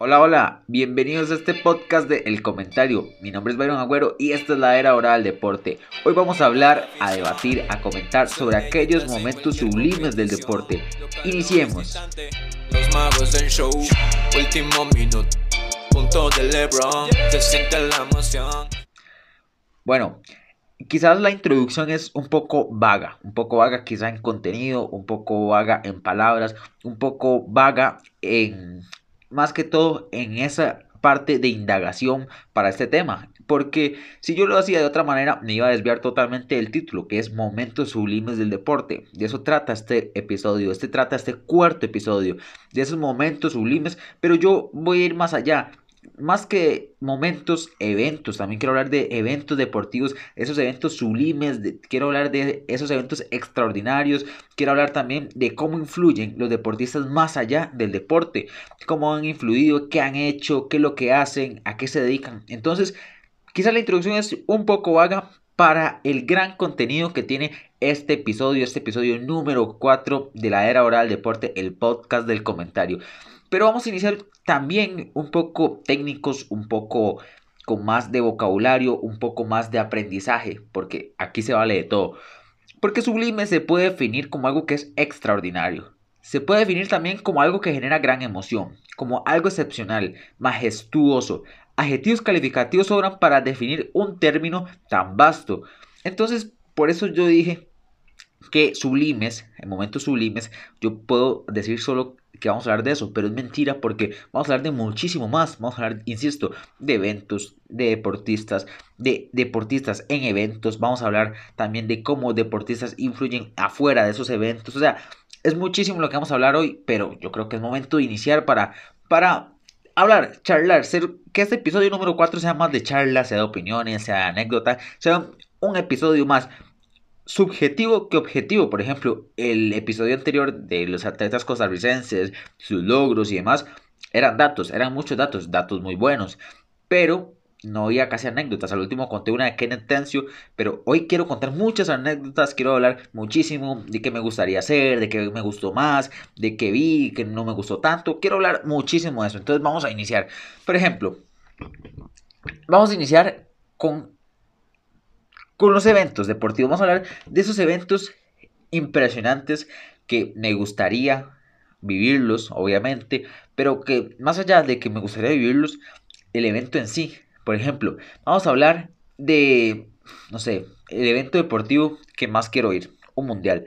Hola, hola, bienvenidos a este podcast de El Comentario. Mi nombre es Byron Agüero y esta es la era oral del deporte. Hoy vamos a hablar, a debatir, a comentar sobre aquellos momentos sublimes del deporte. Iniciemos. Los magos del show, último minuto, punto de LeBron, se siente la emoción. Bueno, quizás la introducción es un poco vaga, un poco vaga quizá en contenido, un poco vaga en palabras, un poco vaga en más que todo en esa parte de indagación para este tema. Porque si yo lo hacía de otra manera, me iba a desviar totalmente del título, que es Momentos Sublimes del Deporte. De eso trata este episodio, este trata este cuarto episodio, de esos momentos sublimes, pero yo voy a ir más allá más que momentos, eventos. También quiero hablar de eventos deportivos, esos eventos sublimes. quiero hablar de esos eventos extraordinarios. Quiero hablar también de cómo influyen los deportistas más allá del deporte. Cómo han influido, qué han hecho, qué es lo que hacen, a qué se dedican. Entonces, quizás la introducción es un poco vaga para el gran contenido que tiene este episodio, este episodio número 4 de la era oral deporte, el podcast del comentario. Pero vamos a iniciar también un poco técnicos, un poco con más de vocabulario, un poco más de aprendizaje, porque aquí se vale de todo. Porque sublime se puede definir como algo que es extraordinario. Se puede definir también como algo que genera gran emoción, como algo excepcional, majestuoso. Adjetivos calificativos sobran para definir un término tan vasto. Entonces, por eso yo dije que sublimes, en momentos sublimes, yo puedo decir solo que vamos a hablar de eso, pero es mentira porque vamos a hablar de muchísimo más. Vamos a hablar, insisto, de eventos, de deportistas, de deportistas en eventos. Vamos a hablar también de cómo deportistas influyen afuera de esos eventos. O sea, es muchísimo lo que vamos a hablar hoy, pero yo creo que es momento de iniciar para, para hablar, charlar, ser, que este episodio número 4 sea más de charla, sea de opiniones, sea de anécdota, sea un episodio más subjetivo que objetivo. Por ejemplo, el episodio anterior de los atletas costarricenses, sus logros y demás, eran datos, eran muchos datos, datos muy buenos, pero no había casi anécdotas. Al último conté una de Kenneth Tencio, pero hoy quiero contar muchas anécdotas, quiero hablar muchísimo de qué me gustaría hacer, de qué me gustó más, de qué vi, que no me gustó tanto. Quiero hablar muchísimo de eso. Entonces vamos a iniciar. Por ejemplo, vamos a iniciar con con los eventos deportivos. Vamos a hablar de esos eventos impresionantes que me gustaría vivirlos, obviamente, pero que más allá de que me gustaría vivirlos, el evento en sí. Por ejemplo, vamos a hablar de, no sé, el evento deportivo que más quiero ir, un mundial.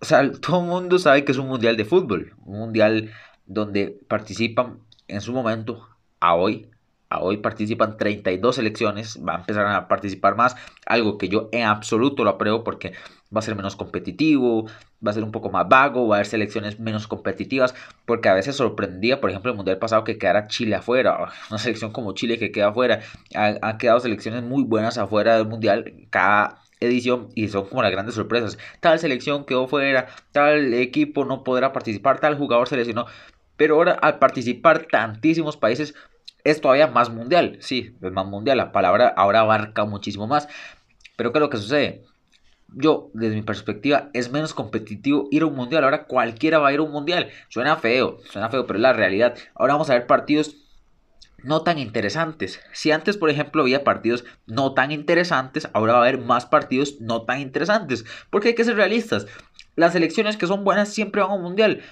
O sea, todo el mundo sabe que es un mundial de fútbol, un mundial donde participan en su momento, a hoy, hoy participan 32 selecciones, va a empezar a participar más, algo que yo en absoluto lo apruebo porque va a ser menos competitivo, va a ser un poco más vago, va a haber selecciones menos competitivas, porque a veces sorprendía, por ejemplo, el Mundial pasado que quedara Chile afuera, una selección como Chile que queda afuera, han quedado selecciones muy buenas afuera del Mundial, cada edición y son como las grandes sorpresas. Tal selección quedó fuera, tal equipo no podrá participar, tal jugador seleccionó. Pero ahora al participar tantísimos países es todavía más mundial. Sí, es más mundial. La palabra ahora abarca muchísimo más. Pero ¿qué es lo que sucede? Yo, desde mi perspectiva, es menos competitivo ir a un mundial. Ahora cualquiera va a ir a un mundial. Suena feo, suena feo, pero es la realidad. Ahora vamos a ver partidos no tan interesantes. Si antes, por ejemplo, había partidos no tan interesantes, ahora va a haber más partidos no tan interesantes. Porque hay que ser realistas. Las selecciones que son buenas siempre van a un mundial.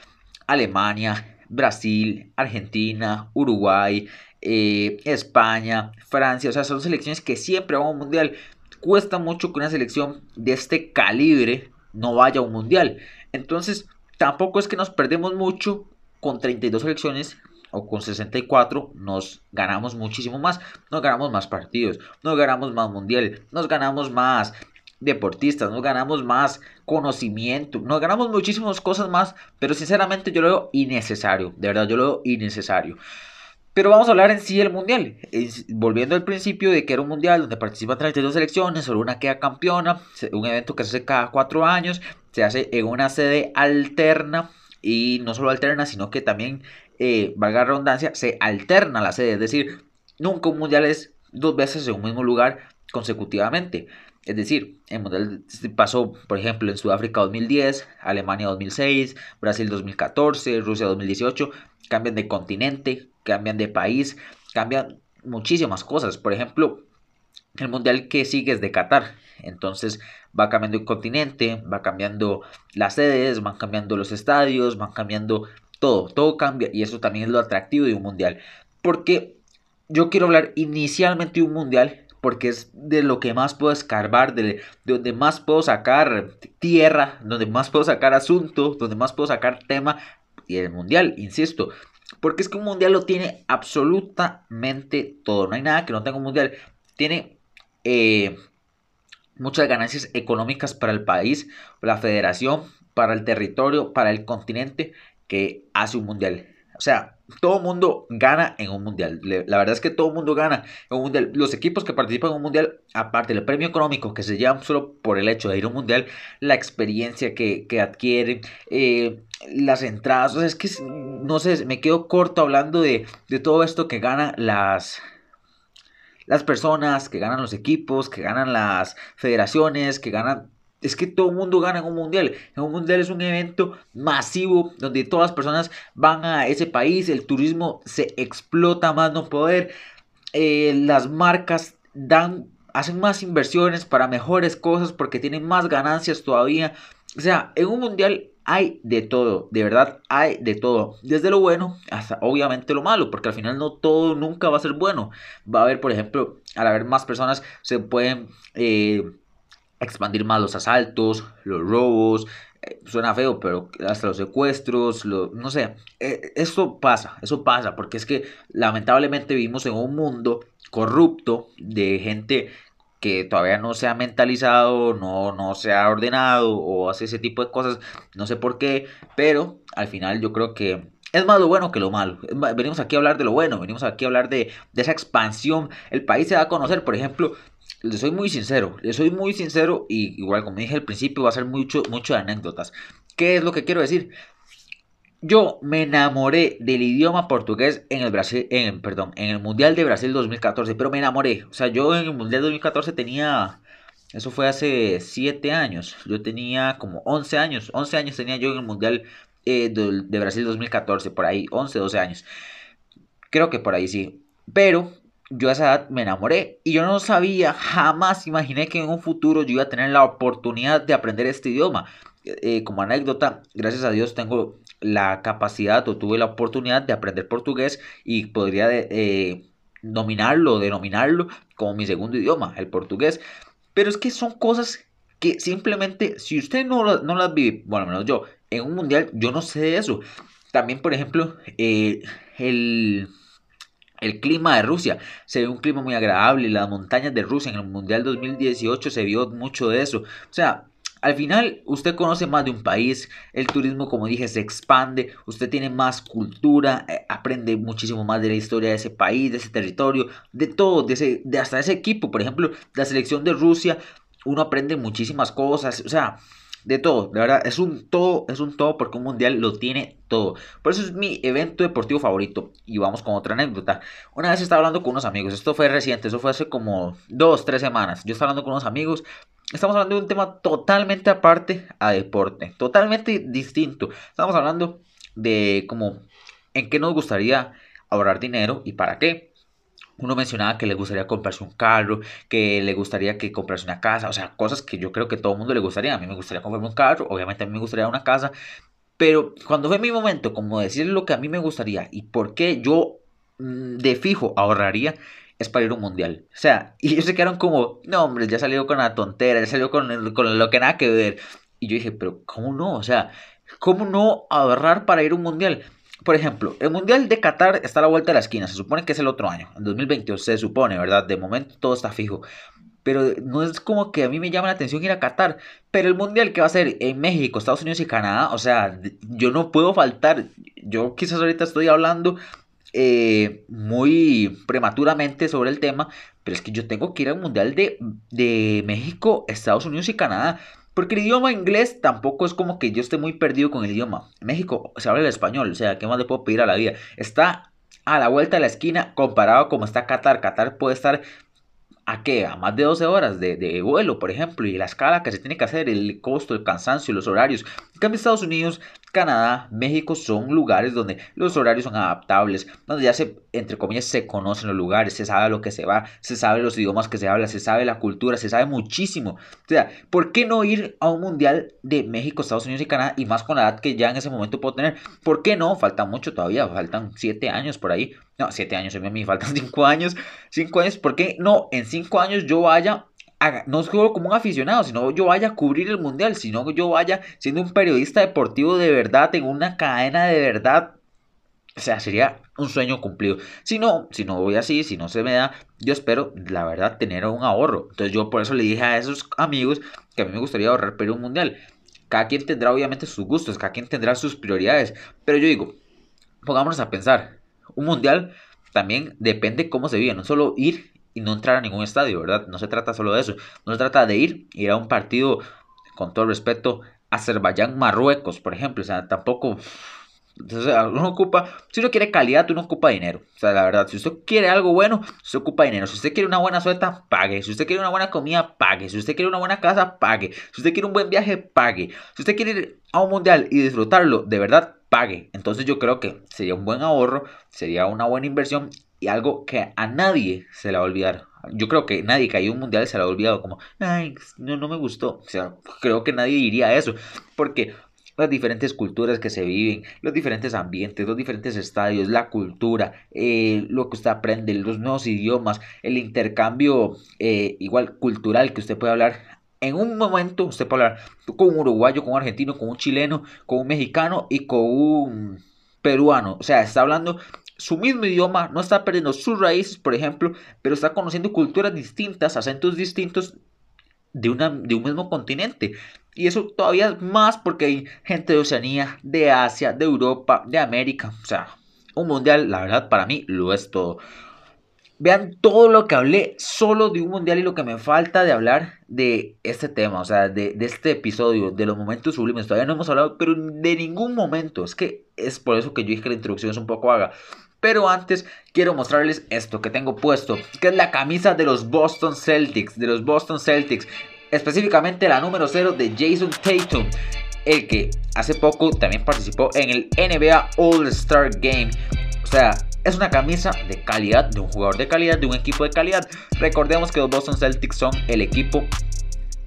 Alemania, Brasil, Argentina, Uruguay, eh, España, Francia, o sea, son selecciones que siempre van a un mundial. Cuesta mucho que una selección de este calibre no vaya a un mundial. Entonces, tampoco es que nos perdemos mucho con 32 selecciones o con 64 nos ganamos muchísimo más, nos ganamos más partidos, nos ganamos más mundial, nos ganamos más deportistas, nos ganamos más conocimiento, nos ganamos muchísimas cosas más, pero sinceramente yo lo veo innecesario, de verdad yo lo veo innecesario. Pero vamos a hablar en sí del mundial. volviendo al principio de que era un mundial donde participan 32 selecciones, solo una queda campeona, un evento que se hace cada cuatro años, se hace en una sede alterna y no solo alterna, sino que también, eh, valga la redundancia, se alterna la sede. Es decir, nunca un mundial es dos veces en un mismo lugar consecutivamente. Es decir, el mundial pasó, por ejemplo, en Sudáfrica 2010, Alemania 2006, Brasil 2014, Rusia 2018, cambian de continente cambian de país, cambian muchísimas cosas. Por ejemplo, el mundial que sigue es de Qatar. Entonces va cambiando el continente, va cambiando las sedes, van cambiando los estadios, van cambiando todo, todo cambia y eso también es lo atractivo de un mundial. Porque yo quiero hablar inicialmente de un mundial porque es de lo que más puedo escarbar, de, donde más puedo sacar tierra, donde más puedo sacar asunto, donde más puedo sacar tema y el mundial, insisto. Porque es que un mundial lo tiene absolutamente todo. No hay nada que no tenga un mundial. Tiene eh, muchas ganancias económicas para el país, la federación, para el territorio, para el continente que hace un mundial. O sea, todo mundo gana en un mundial. La verdad es que todo mundo gana en un mundial. Los equipos que participan en un mundial, aparte del premio económico que se llevan solo por el hecho de ir a un mundial, la experiencia que, adquieren, eh, las entradas. O sea, es que no sé, me quedo corto hablando de, de todo esto que ganan las, las personas, que ganan los equipos, que ganan las federaciones, que ganan... Es que todo el mundo gana en un mundial. En un mundial es un evento masivo donde todas las personas van a ese país, el turismo se explota más no poder, eh, las marcas dan, hacen más inversiones para mejores cosas porque tienen más ganancias todavía. O sea, en un mundial hay de todo, de verdad hay de todo, desde lo bueno hasta obviamente lo malo, porque al final no todo nunca va a ser bueno. Va a haber, por ejemplo, al haber más personas se pueden eh, expandir más los asaltos, los robos, eh, suena feo, pero hasta los secuestros, no sé, eh, eso pasa, eso pasa, porque es que lamentablemente vivimos en un mundo corrupto de gente que todavía no se ha mentalizado, no, no se ha ordenado o hace ese tipo de cosas, no sé por qué, pero al final yo creo que es más lo bueno que lo malo. Venimos aquí a hablar de lo bueno, venimos aquí a hablar de, esa expansión. El país se va a conocer, por ejemplo, le soy muy sincero, le soy muy sincero y igual como dije al principio va a ser mucho, mucho de anécdotas. ¿Qué es lo que quiero decir? Yo me enamoré del idioma portugués en el Brasil, en, perdón, en el Mundial de Brasil 2014, pero me enamoré. O sea, yo en el Mundial 2014 tenía, eso fue hace 7 años, yo tenía como 11 años, 11 años tenía yo en el Mundial eh, de, de, Brasil 2014, por ahí, 11, 12 años. Creo que por ahí sí. Pero yo a esa edad me enamoré y yo no sabía, jamás imaginé que en un futuro yo iba a tener la oportunidad de aprender este idioma. Eh, como anécdota, gracias a Dios tengo la capacidad o tuve la oportunidad de aprender portugués y podría eh, nominarlo, denominarlo como mi segundo idioma, el portugués. Pero es que son cosas que simplemente, si usted no, no las vive, bueno, menos yo, en un mundial, yo no sé de eso. También, por ejemplo, eh, el, el clima de Rusia se ve un clima muy agradable. Las montañas de Rusia en el Mundial 2018 se vio mucho de eso. O sea, al final, usted conoce más de un país, el turismo, como dije, se expande, usted tiene más cultura, eh, aprende muchísimo más de la historia de ese país, de ese territorio, de todo, de, ese, de hasta ese equipo, por ejemplo, la selección de Rusia, uno aprende muchísimas cosas, o sea, de todo, de verdad, es un todo, es un todo porque un mundial lo tiene todo. Por eso es mi evento deportivo favorito. Y vamos con otra anécdota. Una vez estaba hablando con unos amigos, esto fue reciente, eso fue hace como dos, tres semanas. Yo estaba hablando con unos amigos, estamos hablando de un tema totalmente aparte a deporte, totalmente distinto. Estamos hablando de como en qué nos gustaría ahorrar dinero y para qué uno mencionaba que le gustaría comprarse un carro, que le gustaría que comprarse una casa, o sea, cosas que yo creo que todo el mundo le gustaría. A mí me gustaría comprarme un carro, obviamente a mí me gustaría una casa, pero cuando fue mi momento, como decir lo que a mí me gustaría y por qué yo mm, de fijo ahorraría, es para ir a un mundial. O sea, y ellos se quedaron como, no, hombre, ya salió con la tontera, ya salió con, con lo que nada que ver. Y yo dije, pero ¿cómo no? O sea, ¿cómo no ahorrar para ir a un mundial? Por ejemplo, el Mundial de Qatar está a la vuelta de la esquina, se supone que es el otro año, en 2022 se supone, ¿verdad? De momento todo está fijo. Pero no es como que a mí me llama la atención ir a Qatar. Pero el Mundial que va a ser en México, Estados Unidos y Canadá, o sea, yo no puedo faltar. Yo quizás ahorita estoy hablando eh, muy prematuramente sobre el tema, pero es que yo tengo que ir al Mundial de, de México, Estados Unidos y Canadá. Porque el idioma inglés tampoco es como que yo esté muy perdido con el idioma. En México se habla el español, o sea, ¿qué más le puedo pedir a la vida? Está a la vuelta de la esquina comparado como está Qatar. Qatar puede estar a qué? A más de 12 horas de, vuelo, por ejemplo, y la escala que se tiene que hacer, el costo, el cansancio, los horarios. En cambio, Estados Unidos Canadá, México son lugares donde los horarios son adaptables, donde ya se, entre comillas, se conocen los lugares, se sabe a lo que se va, se sabe los idiomas que se habla, se sabe la cultura, se sabe muchísimo. O sea, ¿por qué no ir a un mundial de México, Estados Unidos y Canadá y más con la edad que ya en ese momento puedo tener? ¿Por qué no? Falta mucho todavía, faltan 7 años por ahí. No, 7 años, a mí faltan 5 años. 5 años, ¿por qué no? En 5 años yo vaya no solo como un aficionado, sino yo vaya a cubrir el mundial, sino yo vaya siendo un periodista deportivo de verdad, en una cadena de verdad. O sea, sería un sueño cumplido. Si no, si no voy así, si no se me da, yo espero, la verdad, tener un ahorro. Entonces yo por eso le dije a esos amigos que a mí me gustaría ahorrar pero un mundial. Cada quien tendrá obviamente sus gustos, cada quien tendrá sus prioridades. Pero yo digo, pongámonos a pensar, un mundial también depende cómo se vive, no solo ir y no entrar a ningún estadio, ¿verdad? No se trata solo de eso. No se trata de ir, ir a un partido, con todo respeto, Azerbaiyán-Marruecos, por ejemplo. O sea, tampoco... Entonces, uno ocupa, si uno quiere calidad, uno ocupa dinero. O sea, la verdad, si usted quiere algo bueno, se ocupa dinero. Si usted quiere una buena suelta, pague. Si usted quiere una buena comida, pague. Si usted quiere una buena casa, pague. Si usted quiere un buen viaje, pague. Si usted quiere ir a un mundial y disfrutarlo, de verdad, pague. Entonces yo creo que sería un buen ahorro, sería una buena inversión y algo que a nadie se le va a olvidar. Yo creo que nadie que haya un mundial se le ha olvidado como, no, no me gustó. O sea, creo que nadie diría eso. Porque las diferentes culturas que se viven, los diferentes ambientes, los diferentes estadios, la cultura, eh, lo que usted aprende, los nuevos idiomas, el intercambio eh, igual cultural que usted puede hablar. En un momento usted puede hablar con un uruguayo, con un argentino, con un chileno, con un mexicano y con un peruano. O sea, está hablando su mismo idioma, no está perdiendo sus raíces, por ejemplo, pero está conociendo culturas distintas, acentos distintos de, una, de un mismo continente. Y eso todavía más porque hay gente de Oceanía, de Asia, de Europa, de América. O sea, un mundial, la verdad, para mí lo es todo. Vean todo lo que hablé solo de un mundial y lo que me falta de hablar de este tema, o sea, de, de, este episodio, de los momentos sublimes. Todavía no hemos hablado, pero de ningún momento. Es que es por eso que yo dije que la introducción es un poco vaga. Pero antes quiero mostrarles esto que tengo puesto, que es la camisa de los Boston Celtics, de los Boston Celtics, específicamente la número 0 de Jason Tatum, el que hace poco también participó en el NBA All-Star Game. O sea, es una camisa de calidad, de un jugador de calidad, de un equipo de calidad. Recordemos que los Boston Celtics son el equipo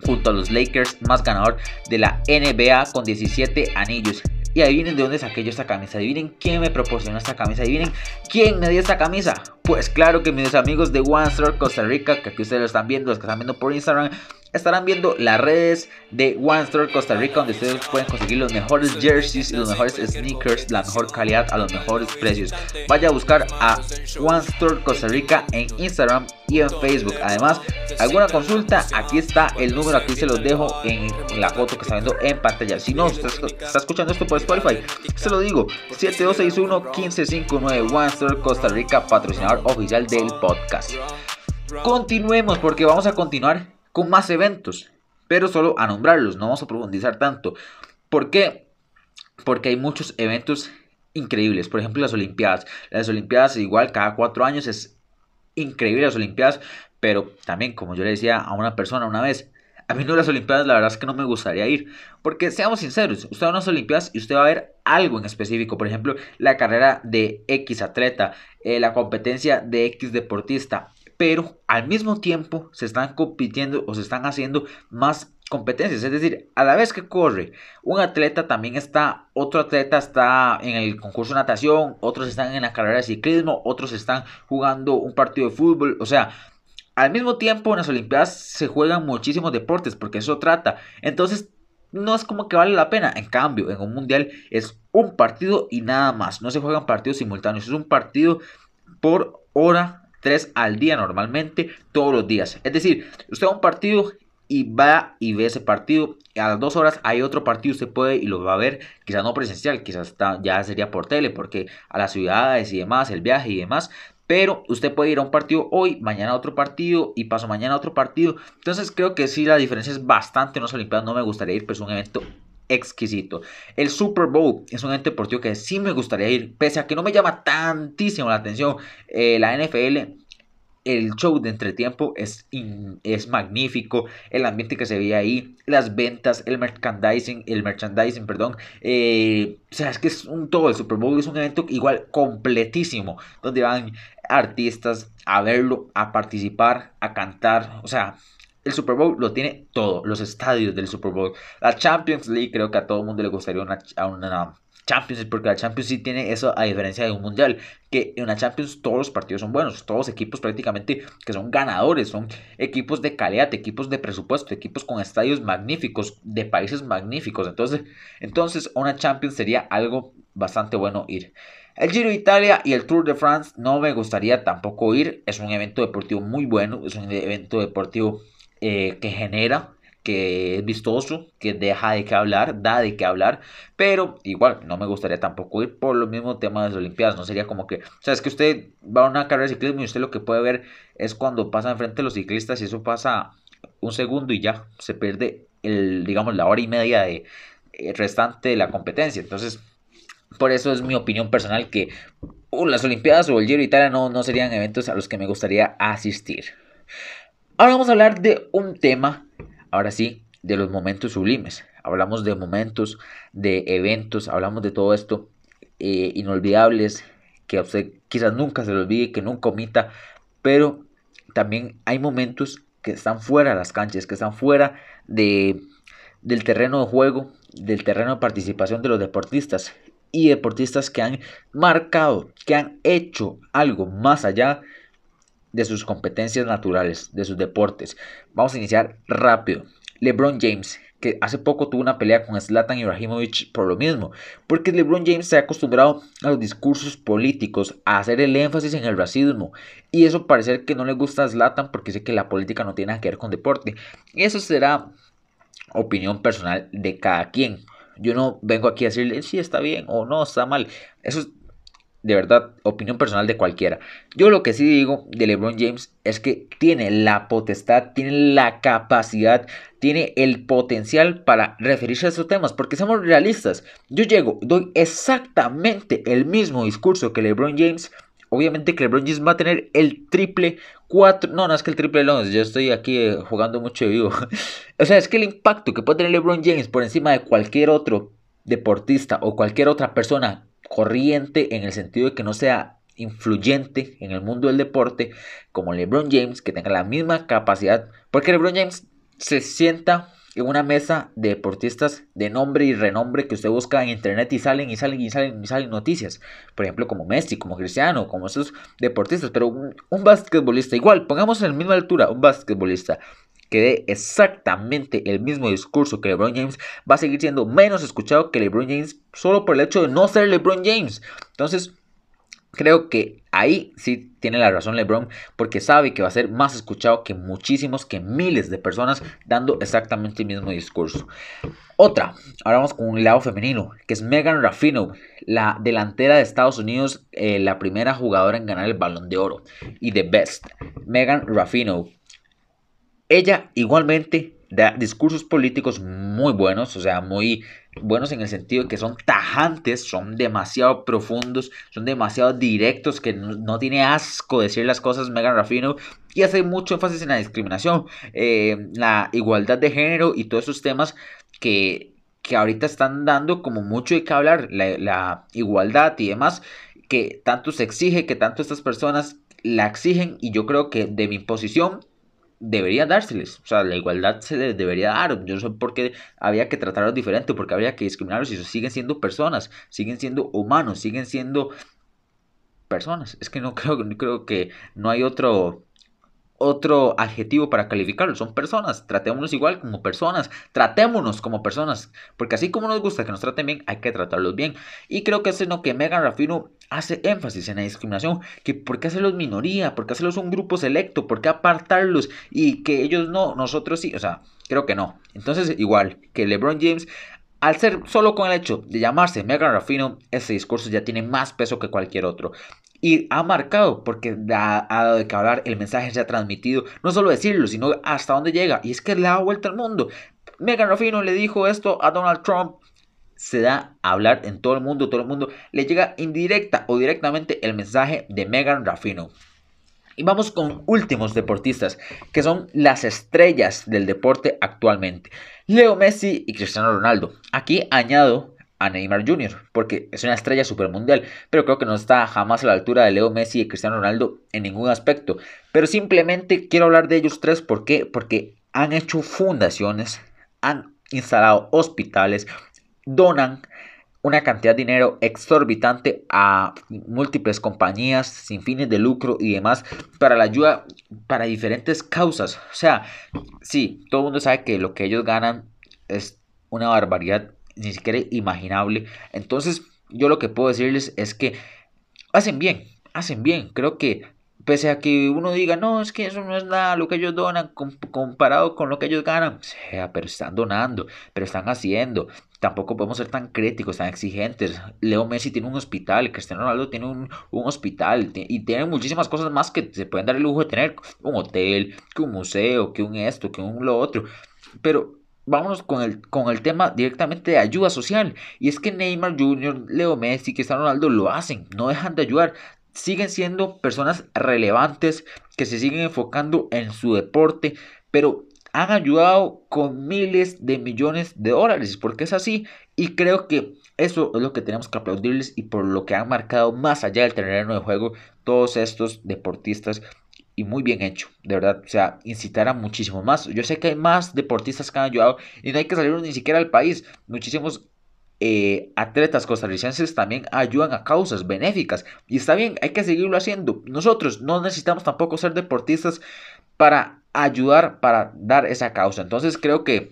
junto a los Lakers más ganador de la NBA con 17 anillos. Y adivinen de dónde saqué yo esta camisa. Adivinen quién me proporcionó esta camisa. Adivinen quién me dio esta camisa. Pues claro que mis amigos de One Store Costa Rica, que aquí ustedes lo están viendo, los que están viendo por Instagram, estarán viendo las redes de One Store Costa Rica, donde ustedes pueden conseguir los mejores jerseys y los mejores sneakers, la mejor calidad a los mejores precios. Vaya a buscar a One Store Costa Rica en Instagram y en Facebook. Además, alguna consulta, aquí está el número, aquí se los dejo en la foto que está viendo en pantalla. Si no, usted está escuchando esto por Spotify, se lo digo, 7261-1559 One Store Costa Rica, patrocinador oficial del podcast. Continuemos porque vamos a continuar con más eventos, pero solo a nombrarlos, no vamos a profundizar tanto. ¿Por qué? Porque hay muchos eventos increíbles, por ejemplo las Olimpiadas. Las Olimpiadas igual cada cuatro años es increíble las Olimpiadas, pero también como yo le decía a una persona una vez, a mí no las Olimpiadas la verdad es que no me gustaría ir, porque seamos sinceros, usted va a unas Olimpiadas y usted va a ver algo en específico, por ejemplo, la carrera de X atleta, eh, la competencia de X deportista, pero al mismo tiempo se están compitiendo o se están haciendo más competencias, es decir, a la vez que corre un atleta también está, otro atleta está en el concurso de natación, otros están en la carrera de ciclismo, otros están jugando un partido de fútbol, o sea, al mismo tiempo en las Olimpiadas se juegan muchísimos deportes porque eso trata, entonces no es como que vale la pena. En cambio, en un mundial es un partido y nada más. No se juegan partidos simultáneos. Es un partido por hora 3 al día normalmente, todos los días. Es decir, usted va a un partido y va y ve ese partido. A las dos horas hay otro partido, usted puede y lo va a ver, quizás no presencial, quizás ya sería por tele, porque a las ciudades y demás, el viaje y demás. Pero usted puede ir a un partido hoy, mañana a otro partido y paso mañana a otro partido. Entonces creo que sí, la diferencia es bastante. No Olimpiadas no me gustaría ir, pero es un evento exquisito. El Super Bowl es un evento deportivo que sí me gustaría ir, pese a que no me llama tantísimo la atención. Eh, la NFL el show de entretiempo es, es magnífico, el ambiente que se ve ahí, las ventas, el merchandising, el merchandising, perdón, eh, o sea, es que es un todo, el Super Bowl es un evento igual completísimo, donde van artistas a verlo, a participar, a cantar, o sea, el Super Bowl lo tiene todo, los estadios del Super Bowl. La Champions League creo que a todo el mundo le gustaría una, una Champions League, porque la Champions League tiene eso a diferencia de un Mundial, que en la Champions todos los partidos son buenos, todos equipos prácticamente que son ganadores, son equipos de calidad, equipos de presupuesto, equipos con estadios magníficos, de países magníficos. Entonces, entonces una Champions sería algo bastante bueno ir. El Giro de Italia y el Tour de France no me gustaría tampoco ir. Es un evento deportivo muy bueno, es un evento deportivo eh, que genera, que es vistoso, que deja de qué hablar, da de qué hablar, pero igual no me gustaría tampoco ir por los mismos temas de las Olimpiadas, no sería como que, o sea, es que usted va a una carrera de ciclismo y usted lo que puede ver es cuando pasa enfrente de los ciclistas y eso pasa un segundo y ya se pierde el, digamos, la hora y media de eh, restante de la competencia, entonces por eso es mi opinión personal que uh, las Olimpiadas o el Giro Italia no, no serían eventos a los que me gustaría asistir. Ahora vamos a hablar de un tema, ahora sí, de los momentos sublimes. Hablamos de momentos, de eventos, hablamos de todo esto eh, inolvidables, que a usted quizás nunca se lo olvide, que nunca omita, pero también hay momentos que están fuera de las canchas, que están fuera de, del terreno de juego, del terreno de participación de los deportistas y deportistas que han marcado, que han hecho algo más allá de sus competencias naturales, de sus deportes. Vamos a iniciar rápido. LeBron James, que hace poco tuvo una pelea con Zlatan Ibrahimovic por lo mismo, porque LeBron James se ha acostumbrado a los discursos políticos, a hacer el énfasis en el racismo, y eso parece que no le gusta a Zlatan porque sé que la política no tiene nada que ver con deporte. Eso será opinión personal de cada quien. Yo no vengo aquí a decirle si está bien o no, está mal. Eso es de verdad, opinión personal de cualquiera. Yo lo que sí digo de LeBron James es que tiene la potestad, tiene la capacidad, tiene el potencial para referirse a esos temas, porque somos realistas. Yo llego, doy exactamente el mismo discurso que LeBron James. Obviamente que LeBron James va a tener el triple, cuatro, no, no es que el triple no, yo estoy aquí eh, jugando mucho de vivo. o sea, es que el impacto que puede tener LeBron James por encima de cualquier otro deportista o cualquier otra persona corriente en el sentido de que no sea influyente en el mundo del deporte como LeBron James, que tenga la misma capacidad, porque LeBron James se sienta en una mesa de deportistas de nombre y renombre que usted busca en internet y salen y salen y salen y salen noticias. Por ejemplo, como Messi, como Cristiano, como esos deportistas. Pero un, un basquetbolista, igual, pongamos en la misma altura, un basquetbolista que dé exactamente el mismo discurso que LeBron James, va a seguir siendo menos escuchado que LeBron James solo por el hecho de no ser LeBron James. Entonces, creo que ahí sí tiene la razón LeBron porque sabe que va a ser más escuchado que muchísimos, que miles de personas dando exactamente el mismo discurso. Otra, ahora vamos con un lado femenino, que es Megan Raffino, la delantera de Estados Unidos, eh, la primera jugadora en ganar el balón de oro y de best. Megan Raffino, ella igualmente da discursos políticos muy buenos, o sea, muy buenos en el sentido de que son tajantes, son demasiado profundos, son demasiado directos, que no, tiene asco decir las cosas Megan Rafino y hace mucho énfasis en la discriminación, eh, la igualdad de género y todos esos temas que, que ahorita están dando como mucho de qué hablar, la, la igualdad y demás, que tanto se exige, que tanto estas personas la exigen y yo creo que de mi posición debería dárseles. O sea, la igualdad se les debería dar. Yo no sé por qué había que tratarlos diferente, porque habría que discriminarlos y siguen siendo personas, siguen siendo humanos, siguen siendo personas. Es que no creo, no creo que no hay otro otro adjetivo para calificarlos. Son personas. Tratémonos igual como personas. Tratémonos como personas. Porque así como nos gusta que nos traten bien, hay que tratarlos bien. Y creo que es en lo que Megan Rafino hace énfasis en la discriminación. Que por qué hacerlos minoría, por qué hacerlos un grupo selecto, por qué apartarlos y que ellos no, nosotros sí. O sea, creo que no. Entonces, igual que LeBron James al ser solo con el hecho de llamarse Megan Rafino, ese discurso ya tiene más peso que cualquier otro. Y ha marcado, porque ha, dado de que hablar, el mensaje se ha transmitido, no solo decirlo, sino hasta dónde llega. Y es que le da vuelta al mundo. Megan Rafino le dijo esto a Donald Trump. Se da a hablar en todo el mundo, todo el mundo le llega indirecta o directamente el mensaje de Megan Rafino. Y vamos con últimos deportistas, que son las estrellas del deporte actualmente. Leo Messi y Cristiano Ronaldo. Aquí añado a Neymar Jr., porque es una estrella mundial, pero creo que no está jamás a la altura de Leo Messi y Cristiano Ronaldo en ningún aspecto. Pero simplemente quiero hablar de ellos tres, ¿por qué? Porque han hecho fundaciones, han instalado hospitales, donan una cantidad de dinero exorbitante a múltiples compañías sin fines de lucro y demás para la ayuda para diferentes causas. O sea, sí, todo el mundo sabe que lo que ellos ganan es una barbaridad ni siquiera imaginable. Entonces, yo lo que puedo decirles es que hacen bien, hacen bien. Creo que pese a que uno diga, no, es que eso no es nada lo que ellos donan comparado con lo que ellos ganan, pero están donando, pero están haciendo. Tampoco podemos ser tan críticos, tan exigentes. Leo Messi tiene un hospital, Cristiano Ronaldo tiene un, hospital y tiene muchísimas cosas más que se pueden dar el lujo de tener. Un hotel, que un museo, que un esto, que un lo otro. Pero vámonos con el, con el tema directamente de ayuda social. Y es que Neymar Jr., Leo Messi, Cristiano Ronaldo lo hacen, no dejan de ayudar siguen siendo personas relevantes que se siguen enfocando en su deporte, pero han ayudado con miles de millones de dólares, porque es así, y creo que eso es lo que tenemos que aplaudirles y por lo que han marcado más allá del terreno de juego todos estos deportistas y muy bien hecho, de verdad, o sea, incitar a muchísimo más. Yo sé que hay más deportistas que han ayudado y no hay que salir ni siquiera al país. Muchísimos eh, atletas costarricenses también ayudan a causas benéficas. Y está bien, hay que seguirlo haciendo. Nosotros no necesitamos tampoco ser deportistas para ayudar, para dar esa causa. Entonces creo que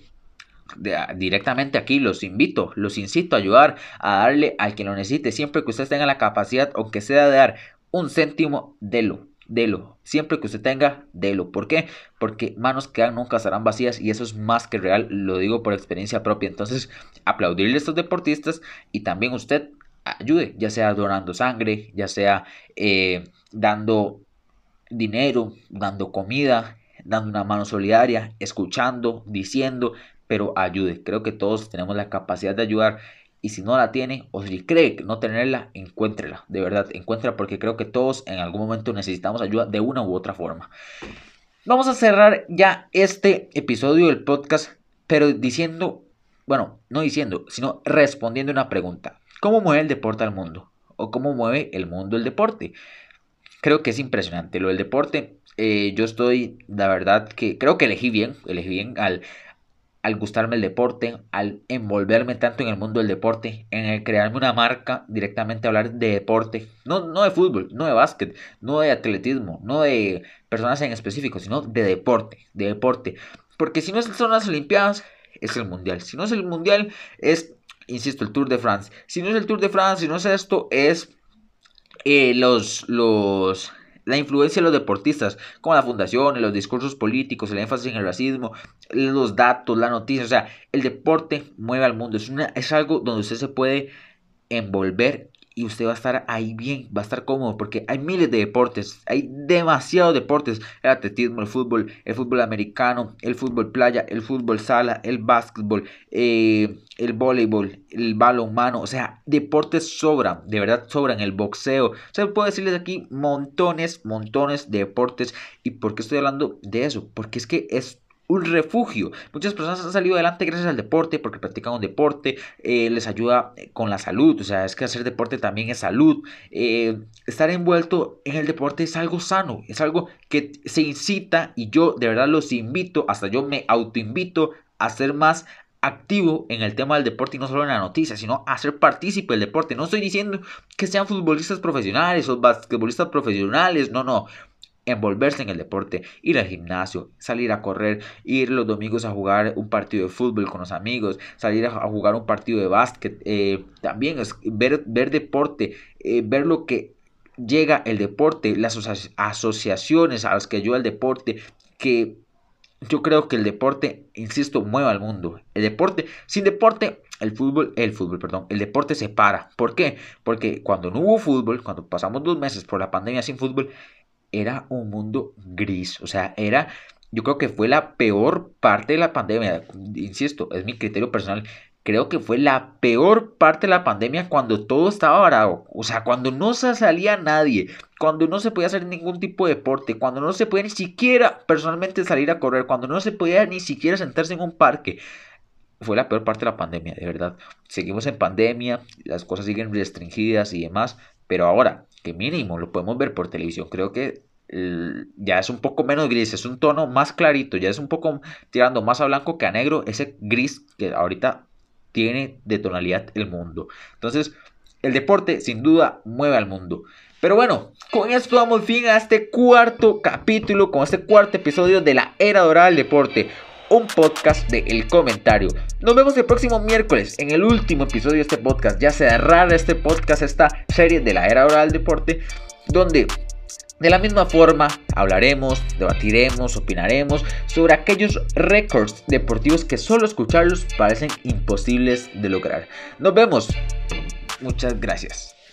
directamente aquí los invito, los incito a ayudar, a darle al que lo necesite, siempre que ustedes tengan la capacidad, aunque sea de dar un céntimo, de lo delo. Siempre que usted tenga, delo. ¿Por qué? Porque manos que nunca estarán vacías y eso es más que real, lo digo por experiencia propia. Entonces, aplaudirle a estos deportistas y también usted ayude, ya sea donando sangre, ya sea eh, dando dinero, dando comida, dando una mano solidaria, escuchando, diciendo, pero ayude. Creo que todos tenemos la capacidad de ayudar y si no la tiene o si cree no tenerla, encuéntrela. De verdad, encuéntrela porque creo que todos en algún momento necesitamos ayuda de una u otra forma. Vamos a cerrar ya este episodio del podcast, pero diciendo, bueno, no diciendo, sino respondiendo una pregunta. ¿Cómo mueve el deporte al mundo? ¿O cómo mueve el mundo el deporte? Creo que es impresionante lo del deporte. Eh, yo estoy, la verdad que creo que elegí bien, elegí bien al, al gustarme el deporte, al envolverme tanto en el mundo del deporte, en el crearme una marca, directamente hablar de deporte, no, no de fútbol, no de básquet, no de atletismo, no de personas en específico, sino de deporte, de deporte. Porque si no son las Olimpiadas, es el Mundial. Si no es el Mundial, es, insisto, el Tour de France. Si no es el Tour de France, si no es esto, es eh, los, los, la influencia de los deportistas, como la fundación, los discursos políticos, el énfasis en el racismo, los datos, la noticia, o sea, el deporte mueve al mundo, es, una, es algo donde usted se puede envolver y usted va a estar ahí bien, va a estar cómodo, porque hay miles de deportes, hay demasiados deportes, el atletismo, el fútbol, el fútbol americano, el fútbol playa, el fútbol sala, el básquetbol, eh, el voleibol, el balonmano, o sea, deportes sobran, de verdad sobran, el boxeo, o sea, puedo decirles aquí montones, montones de deportes, y por qué estoy hablando de eso, porque es que es un refugio. Muchas personas han salido adelante gracias al deporte porque practican un deporte, eh, les ayuda eh, con la salud, o sea, es que hacer deporte también es salud. Eh, estar envuelto en el deporte es algo sano, es algo que se incita y yo de verdad los invito, hasta yo me autoinvito a ser más activo en el tema del deporte y no solo en la noticia, sino a ser partícipe del deporte. No estoy diciendo que sean futbolistas profesionales o basquetbolistas profesionales, no, no envolverse en el deporte, ir al gimnasio, salir a correr, ir los domingos a jugar un partido de fútbol con los amigos, salir a jugar un partido de básquet, eh, también es ver, ver deporte, eh, ver lo que llega el deporte, las asociaciones a las que ayuda el deporte, que yo creo que el deporte, insisto, mueve al mundo. El deporte, sin deporte, el fútbol, el fútbol, perdón, el deporte se para. ¿Por qué? Porque cuando no hubo fútbol, cuando pasamos dos meses por la pandemia sin fútbol, era un mundo gris, o sea, era, yo creo que fue la peor parte de la pandemia, insisto, es mi criterio personal, creo que fue la peor parte de la pandemia cuando todo estaba varado. O sea, cuando no se salía nadie, cuando no se podía hacer ningún tipo de deporte, cuando no se podía ni siquiera personalmente salir a correr, cuando no se podía ni siquiera sentarse en un parque. Fue la peor parte de la pandemia, de verdad. Seguimos en pandemia, las cosas siguen restringidas y demás, pero ahora, que mínimo lo podemos ver por televisión, creo que ya es un poco menos gris, es un tono más clarito, ya es un poco tirando más a blanco que a negro, ese gris que ahorita tiene de tonalidad el mundo. Entonces, el deporte sin duda mueve al mundo. Pero bueno, con esto damos fin a este cuarto capítulo, con este cuarto episodio de la era dorada del deporte. Un podcast de El Comentario. Nos vemos el próximo miércoles en el último episodio de este podcast. Ya cerrar este podcast, esta serie de la era dorada del deporte, donde de la misma forma, hablaremos, debatiremos, opinaremos sobre aquellos récords deportivos que solo escucharlos parecen imposibles de lograr. Nos vemos. Muchas gracias.